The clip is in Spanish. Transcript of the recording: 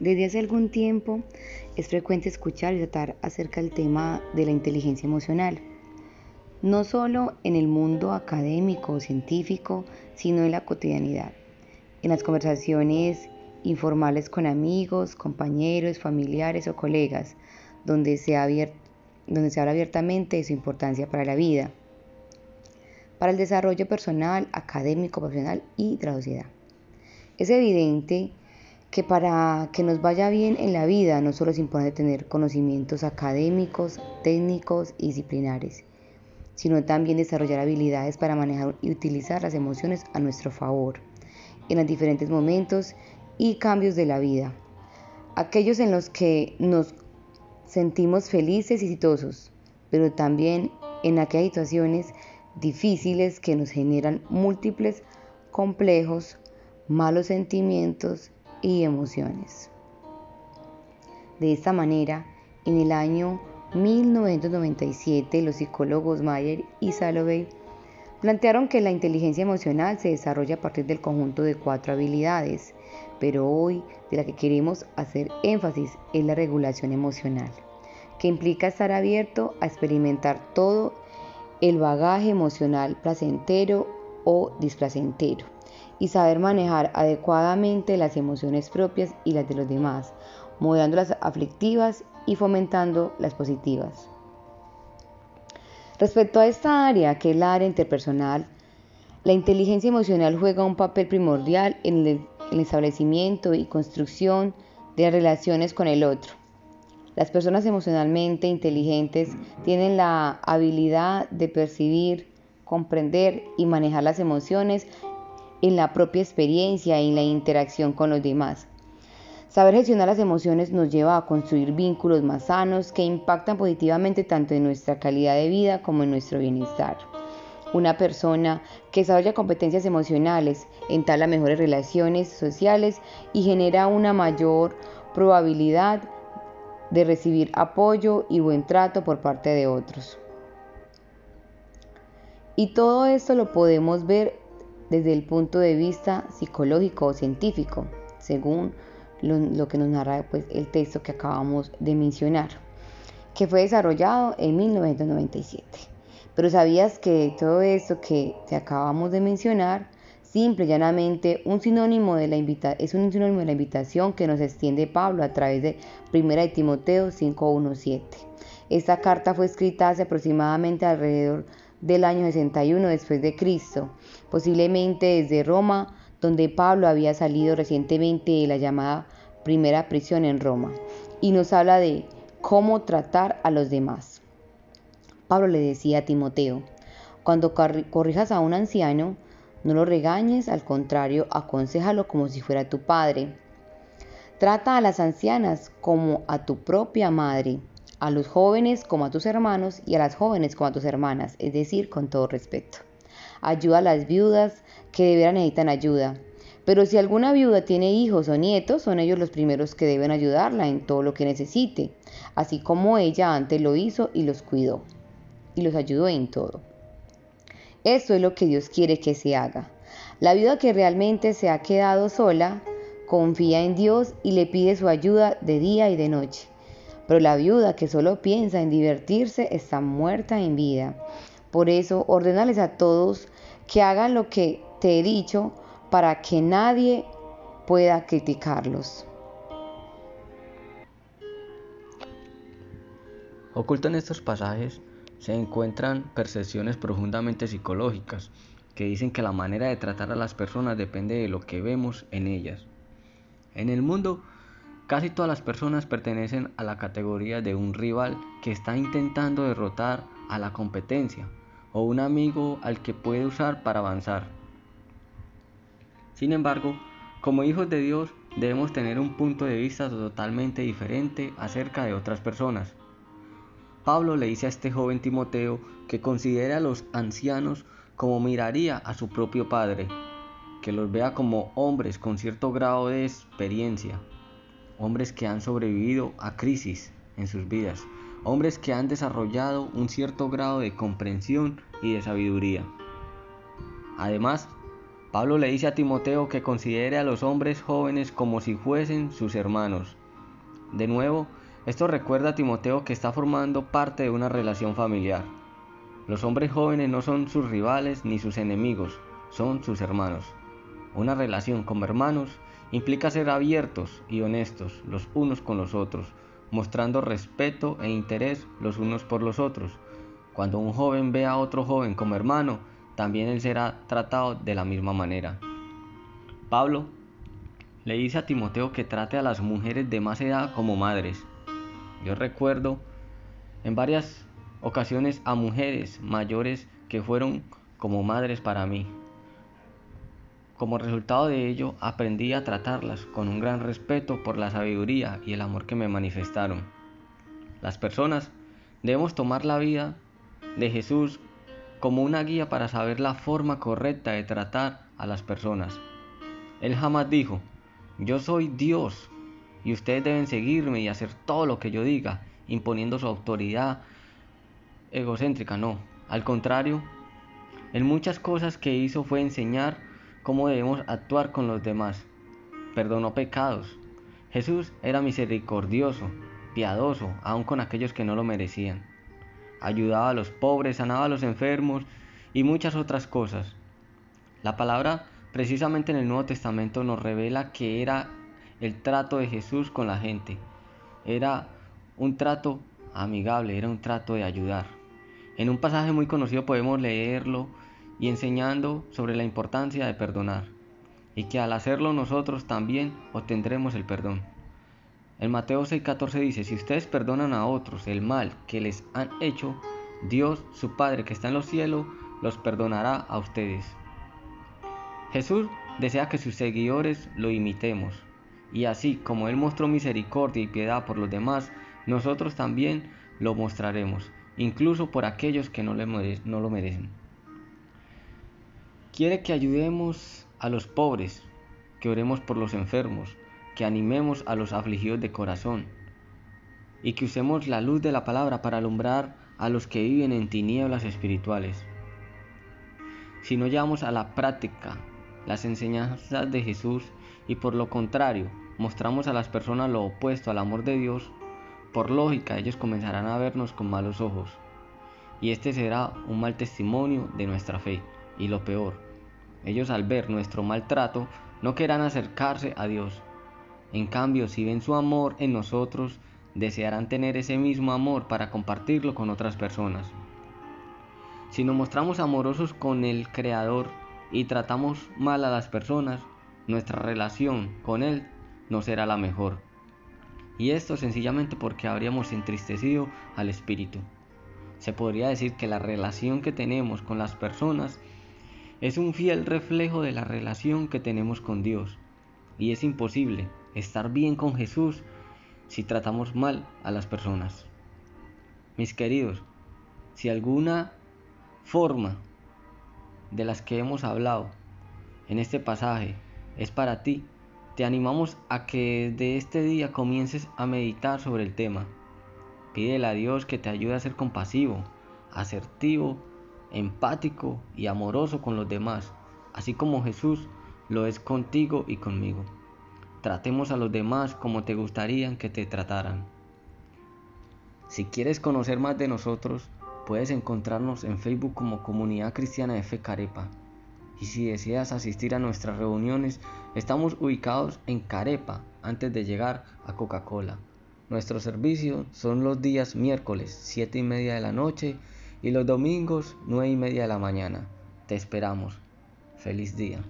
Desde hace algún tiempo es frecuente escuchar y tratar acerca del tema de la inteligencia emocional, no solo en el mundo académico o científico, sino en la cotidianidad, en las conversaciones informales con amigos, compañeros, familiares o colegas, donde se, donde se habla abiertamente de su importancia para la vida, para el desarrollo personal, académico, profesional y de la sociedad. Es evidente que para que nos vaya bien en la vida no solo es importante tener conocimientos académicos, técnicos y disciplinares, sino también desarrollar habilidades para manejar y utilizar las emociones a nuestro favor en los diferentes momentos y cambios de la vida. Aquellos en los que nos sentimos felices y exitosos, pero también en aquellas situaciones difíciles que nos generan múltiples complejos, malos sentimientos y emociones. De esta manera, en el año 1997, los psicólogos Mayer y Salovey plantearon que la inteligencia emocional se desarrolla a partir del conjunto de cuatro habilidades, pero hoy de la que queremos hacer énfasis es la regulación emocional, que implica estar abierto a experimentar todo el bagaje emocional placentero o displacentero y saber manejar adecuadamente las emociones propias y las de los demás, moderando las aflictivas y fomentando las positivas. Respecto a esta área, que es la área interpersonal, la inteligencia emocional juega un papel primordial en el, establecimiento y construcción de relaciones con el otro. Las personas emocionalmente inteligentes tienen la habilidad de percibir, comprender y manejar las emociones en la propia experiencia y en la interacción con los demás. Saber gestionar las emociones nos lleva a construir vínculos más sanos que impactan positivamente tanto en nuestra calidad de vida como en nuestro bienestar. Una persona que desarrolla competencias emocionales entabla mejores relaciones sociales y genera una mayor probabilidad de recibir apoyo y buen trato por parte de otros. Y todo esto lo podemos ver desde el punto de vista psicológico o científico, según lo, que nos narra pues, el texto que acabamos de mencionar, que fue desarrollado en 1997. Pero sabías que todo esto que te acabamos de mencionar, simple y llanamente un sinónimo de la es un sinónimo de la invitación que nos extiende Pablo a través de 1 de Timoteo 5.1.7. Esta carta fue escrita hace aproximadamente alrededor del año 61 después de Cristo, posiblemente desde Roma, donde Pablo había salido recientemente de la llamada primera prisión en Roma, y nos habla de cómo tratar a los demás. Pablo le decía a Timoteo, cuando corrijas a un anciano, no lo regañes, al contrario, aconsejalo como si fuera tu padre. Trata a las ancianas como a tu propia madre a los jóvenes como a tus hermanos y a las jóvenes como a tus hermanas, es decir, con todo respeto. Ayuda a las viudas que de veras necesitan ayuda. Pero si alguna viuda tiene hijos o nietos, son ellos los primeros que deben ayudarla en todo lo que necesite, así como ella antes lo hizo y los cuidó y los ayudó en todo. Esto es lo que Dios quiere que se haga. La viuda que realmente se ha quedado sola, confía en Dios y le pide su ayuda de día y de noche. Pero la viuda que solo piensa en divertirse está muerta en vida. Por eso, ordenales a todos que hagan lo que te he dicho para que nadie pueda criticarlos. Oculto en estos pasajes se encuentran percepciones profundamente psicológicas que dicen que la manera de tratar a las personas depende de lo que vemos en ellas. En el mundo Casi todas las personas pertenecen a la categoría de un rival que está intentando derrotar a la competencia o un amigo al que puede usar para avanzar. Sin embargo, como hijos de Dios debemos tener un punto de vista totalmente diferente acerca de otras personas. Pablo le dice a este joven Timoteo que considere a los ancianos como miraría a su propio padre, que los vea como hombres con cierto grado de experiencia, hombres que han sobrevivido a crisis en sus vidas, hombres que han desarrollado un cierto grado de comprensión y de sabiduría. Además, Pablo le dice a Timoteo que considere a los hombres jóvenes como si fuesen sus hermanos. De nuevo, esto recuerda a Timoteo que está formando parte de una relación familiar. Los hombres jóvenes no son sus rivales ni sus enemigos, son sus hermanos. Una relación como hermanos implica ser abiertos y honestos los unos con los otros, mostrando respeto e interés los unos por los otros. Cuando un joven ve a otro joven como hermano, también él será tratado de la misma manera. Pablo le dice a Timoteo que trate a las mujeres de más edad como madres. Yo recuerdo en varias ocasiones a mujeres mayores que fueron como madres para mí. Como resultado de ello, aprendí a tratarlas con un gran respeto por la sabiduría y el amor que me manifestaron. Las personas debemos tomar la vida de Jesús como una guía para saber la forma correcta de tratar a las personas. Él jamás dijo, yo soy Dios y ustedes deben seguirme y hacer todo lo que yo diga, imponiendo su autoridad egocéntrica. No, al contrario, en muchas cosas que hizo fue enseñar cómo debemos actuar con los demás. Perdonó pecados. Jesús era misericordioso, piadoso, aun con aquellos que no lo merecían ayudaba a los pobres, sanaba a los enfermos y muchas otras cosas. La palabra precisamente en el Nuevo Testamento nos revela que era el trato de Jesús con la gente. Era un trato amigable, era un trato de ayudar. En un pasaje muy conocido podemos leerlo y enseñando sobre la importancia de perdonar y que al hacerlo nosotros también obtendremos el perdón. En Mateo 6:14 dice, si ustedes perdonan a otros el mal que les han hecho, Dios, su Padre que está en los cielos, los perdonará a ustedes. Jesús desea que sus seguidores lo imitemos, y así como Él mostró misericordia y piedad por los demás, nosotros también lo mostraremos, incluso por aquellos que no, lo merecen. Quiere que ayudemos a los pobres, que oremos por los enfermos, que animemos a los afligidos de corazón y que usemos la luz de la palabra para alumbrar a los que viven en tinieblas espirituales. Si no llevamos a la práctica las enseñanzas de Jesús y por lo contrario mostramos a las personas lo opuesto al amor de Dios, por lógica ellos comenzarán a vernos con malos ojos. Y este será un mal testimonio de nuestra fe. Y lo peor, ellos al ver nuestro maltrato no querrán acercarse a Dios en cambio, si ven su amor en nosotros, desearán tener ese mismo amor para compartirlo con otras personas. Si nos mostramos amorosos con el Creador y tratamos mal a las personas, nuestra relación con Él no será la mejor. Y esto sencillamente porque habríamos entristecido al Espíritu. Se podría decir que la relación que tenemos con las personas es un fiel reflejo de la relación que tenemos con Dios. Y es imposible estar bien con Jesús si tratamos mal a las personas. Mis queridos, si alguna forma de las que hemos hablado en este pasaje es para ti, te animamos a que de este día comiences a meditar sobre el tema. Pídele a Dios que te ayude a ser compasivo, asertivo, empático y amoroso con los demás, así como Jesús lo es contigo y conmigo. Tratemos a los demás como te gustaría que te trataran. Si quieres conocer más de nosotros, puedes encontrarnos en Facebook como Comunidad Cristiana de Fe Carepa. Y si deseas asistir a nuestras reuniones, estamos ubicados en Carepa antes de llegar a Coca-Cola. Nuestros servicios son los días miércoles 7 y media de la noche y los domingos 9 y media de la mañana. Te esperamos. Feliz día.